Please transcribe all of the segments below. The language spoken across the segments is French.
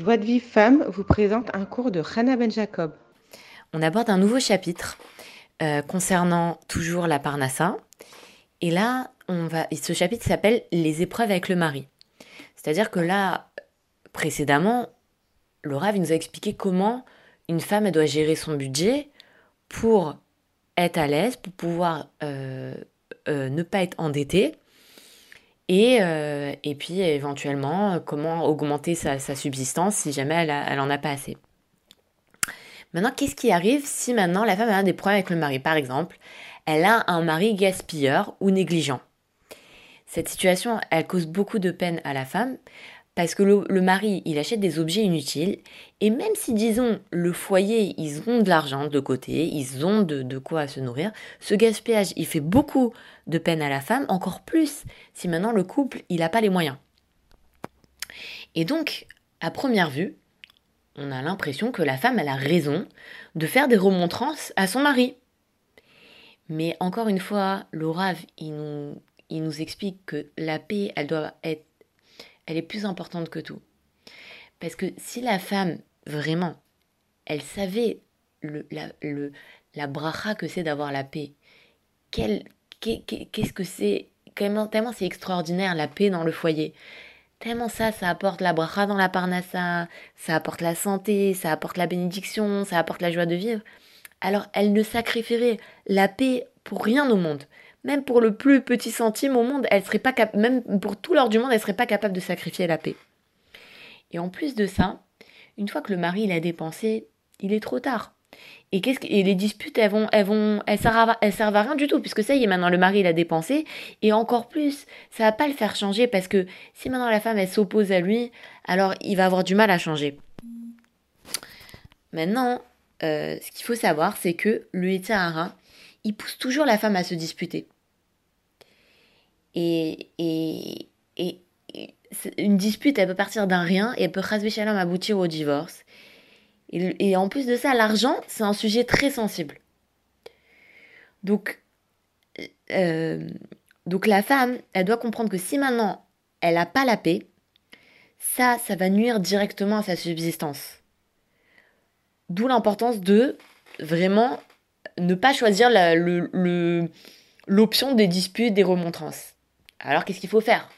Joie de Vive Femme vous présente un cours de Hannah Ben Jacob. On aborde un nouveau chapitre euh, concernant toujours la Parnassa. Et là, on va, ce chapitre s'appelle Les épreuves avec le mari. C'est-à-dire que là, précédemment, Laura nous a expliqué comment une femme doit gérer son budget pour être à l'aise, pour pouvoir euh, euh, ne pas être endettée et, euh, et puis éventuellement euh, comment augmenter sa, subsistance si jamais elle, elle en a pas assez. Maintenant, qu'est-ce qui arrive si maintenant la femme a des problèmes avec le mari? Par exemple, elle a un mari gaspilleur ou négligent. Cette situation, elle cause beaucoup de peine à la femme parce que le, mari, il achète des objets inutiles, et même si, disons, le foyer, ils ont de l'argent de côté, ils ont de, quoi se nourrir, ce gaspillage, il fait beaucoup de peine à la femme, encore plus si maintenant le couple, il n'a pas les moyens. Et donc, à première vue, on a l'impression que la femme, elle a raison de faire des remontrances à son mari. Mais encore une fois, Laura, il nous, il nous explique que la paix, elle doit être elle est plus importante que tout. Parce que si la femme, vraiment, elle savait le, la, le, la bracha que c'est d'avoir la paix, qu'est-ce que c'est, tellement c'est extraordinaire la paix dans le foyer. Tellement ça, ça apporte la bracha dans la parnassa, ça apporte la santé, ça apporte la bénédiction, ça apporte la joie de vivre. Alors elle ne sacrifierait la paix pour rien au monde même pour le plus petit centime au monde, elle serait pas même pour tout l'or du monde, elle serait pas capable de sacrifier la paix. Et en plus de ça, une fois que le mari l'a dépensé, il est trop tard. Et, qu'est-ce et les disputes, elles vont, elles vont, elles servent, à, elles servent à rien du tout, puisque ça y est, maintenant le mari l'a dépensé, et encore plus, ça va pas le faire changer, parce que si maintenant la femme elle s'oppose à lui, alors il va avoir du mal à changer. Maintenant, euh, ce qu'il faut savoir, c'est que le Yetzirara, il pousse toujours la femme à se disputer. Et, et, et, une dispute, elle peut partir d'un rien et elle peut shalom aboutir au divorce. Et, et en plus de ça, l'argent, c'est un sujet très sensible. Donc, euh, donc la femme, elle doit comprendre que si maintenant elle n'a pas la paix, ça, ça va nuire directement à sa subsistance. D'où l'importance de vraiment ne pas choisir l'option des disputes, des remontrances. Alors qu'est-ce qu'il faut faire?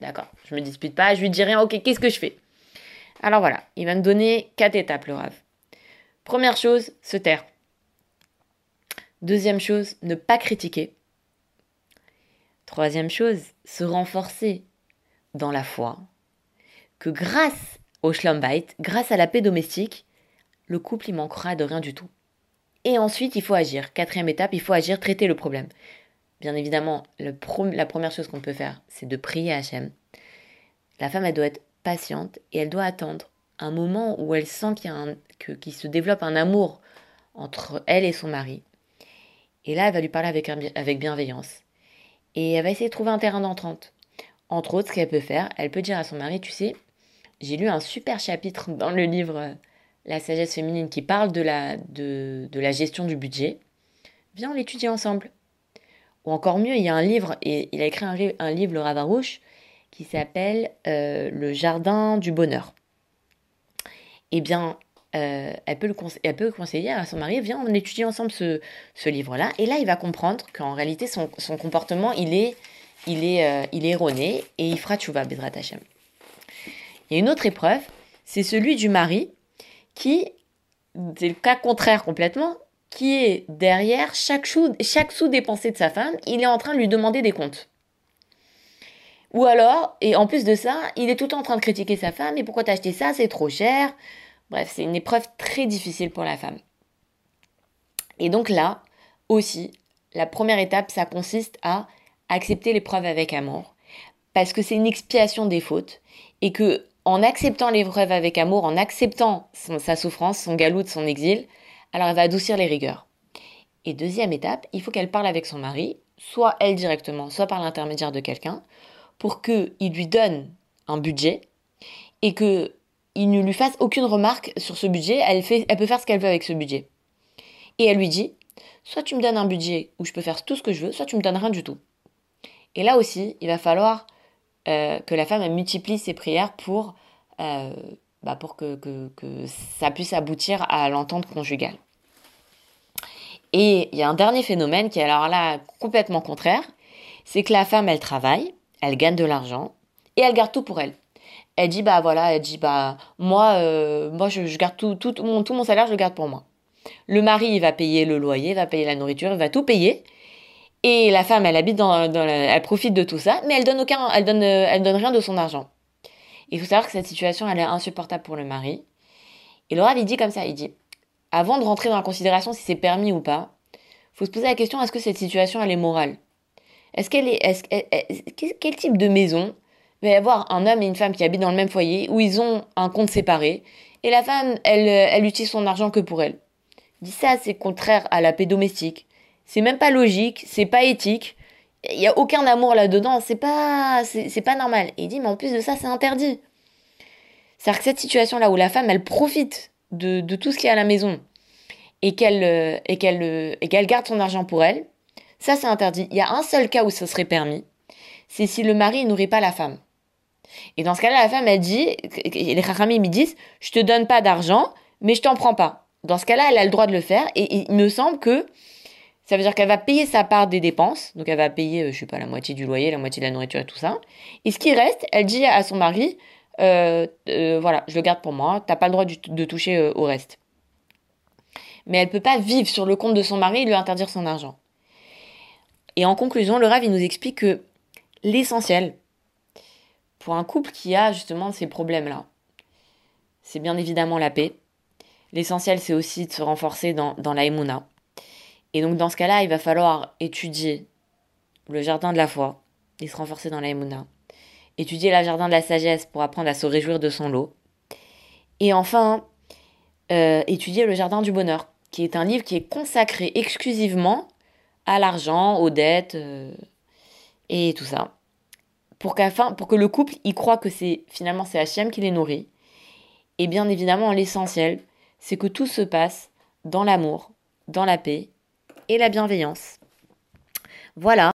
D'accord, je me dispute pas, je lui dis rien, ok, qu'est-ce que je fais? Alors voilà, il va me donner quatre étapes, le rave. Première chose, se taire. Deuxième chose, ne pas critiquer. Troisième chose, se renforcer dans la foi. Que grâce au schlumbait, grâce à la paix domestique, le couple y manquera de rien du tout. Et ensuite, il faut agir. Quatrième étape, il faut agir, traiter le problème. Bien évidemment, la première chose qu'on peut faire, c'est de prier Hachem. La femme, elle doit être patiente et elle doit attendre un moment où elle sent qu'il se développe un amour entre elle et son mari. Et là, elle va lui parler avec, avec bienveillance. Et elle va essayer de trouver un terrain d'entente. Entre autres, ce qu'elle peut faire, elle peut dire à son mari, tu sais, j'ai lu un super chapitre dans le livre la sagesse féminine qui parle de la, de, la gestion du budget, viens, on l'étudie ensemble. Ou encore mieux, il y a un livre, et il a écrit un, un livre, le Ravarouche, qui s'appelle euh, Le Jardin du Bonheur. Eh bien, euh, elle, peut le elle peut conseiller à son mari, viens, on étudie ensemble ce, ce livre-là. Et là, il va comprendre qu'en réalité, son, son, comportement, il est, il, est, euh, il est erroné, et il fera tchouva, Bezrat Hashem. Il y a une autre épreuve, c'est celui du mari qui, c'est le cas contraire complètement, qui est derrière chaque sou, chaque sou dépensé de sa femme, il est en train de lui demander des comptes. Ou alors, et en plus de ça, il est tout le temps en train de critiquer sa femme, et pourquoi t'as acheté ça, c'est trop cher? Bref, c'est une épreuve très difficile pour la femme. Et donc là, aussi, la première étape, ça consiste à accepter l'épreuve avec amour, parce que c'est une expiation des fautes, et que en acceptant l'épreuve avec amour, en acceptant sa souffrance, son galout, son exil, alors elle va adoucir les rigueurs. Et deuxième étape, il faut qu'elle parle avec son mari, soit elle directement, soit par l'intermédiaire de quelqu'un, pour qu'il lui donne un budget et que il ne lui fasse aucune remarque sur ce budget. Elle, fait, elle peut faire ce qu'elle veut avec ce budget. Et elle lui dit, soit tu me donnes un budget où je peux faire tout ce que je veux, soit tu me donnes rien du tout. Et là aussi, il va falloir euh, que la femme multiplie ses prières pour, euh, bah, pour que, ça puisse aboutir à l'entente conjugale. Et il y a un dernier phénomène qui est alors là complètement contraire, c'est que la femme, elle travaille, elle gagne de l'argent et elle garde tout pour elle. Elle dit bah voilà, elle dit bah moi, euh, moi je, garde tout, tout, mon, tout mon salaire, je le garde pour moi. Le mari, il va payer le loyer, il va payer la nourriture, il va tout payer. Et la femme, elle habite dans, elle profite de tout ça, mais elle donne aucun, elle donne, elle donne rien de son argent. Il faut savoir que cette situation, elle est insupportable pour le mari. Et Rav, il dit comme ça, il dit, avant de rentrer dans la considération si c'est permis ou pas, faut se poser la question, est-ce que cette situation, elle est morale? Est-ce qu'elle est, est, est, quel type de maison va y avoir un homme et une femme qui habitent dans le même foyer, où ils ont un compte séparé, et la femme, elle, elle utilise son argent que pour elle? Dit ça, c'est contraire à la paix domestique. C'est même pas logique, c'est pas éthique. Il y a aucun amour là-dedans, c'est pas, c'est pas normal. Et il dit, mais en plus de ça, c'est interdit. C'est-à-dire que cette situation-là où la femme, elle profite de, de tout ce qu'il y a à la maison et qu'elle et qu'elle et qu'elle garde son argent pour elle, ça c'est interdit. Il y a un seul cas où ça serait permis, c'est si le mari nourrit pas la femme. Et dans ce cas-là, la femme elle dit, les rachamim me disent, je te donne pas d'argent, mais je t'en prends pas. Dans ce cas-là, elle a le droit de le faire et il me semble que ça veut dire qu'elle va payer sa part des dépenses, donc elle va payer, je sais pas, la moitié du loyer, la moitié de la nourriture et tout ça. Et ce qui reste, elle dit à son mari, euh, euh, voilà, je le garde pour moi, t'as pas le droit de toucher euh, au reste. Mais elle peut pas vivre sur le compte de son mari et lui interdire son argent. Et en conclusion, le Rav, il nous explique que l'essentiel pour un couple qui a justement ces problèmes-là, c'est bien évidemment la paix. L'essentiel, c'est aussi de se renforcer dans, dans la émouna. Et donc, dans ce cas-là, il va falloir étudier le jardin de la foi et se renforcer dans la émouna étudier le jardin de la sagesse pour apprendre à se réjouir de son lot. Et enfin, euh, étudier le jardin du bonheur, qui est un livre qui est consacré exclusivement à l'argent, aux dettes euh, et tout ça. Pour, pour que le couple y croit que c'est finalement c'est Hachem qui les nourrit. Et bien évidemment, l'essentiel, c'est que tout se passe dans l'amour, dans la paix et la bienveillance. Voilà.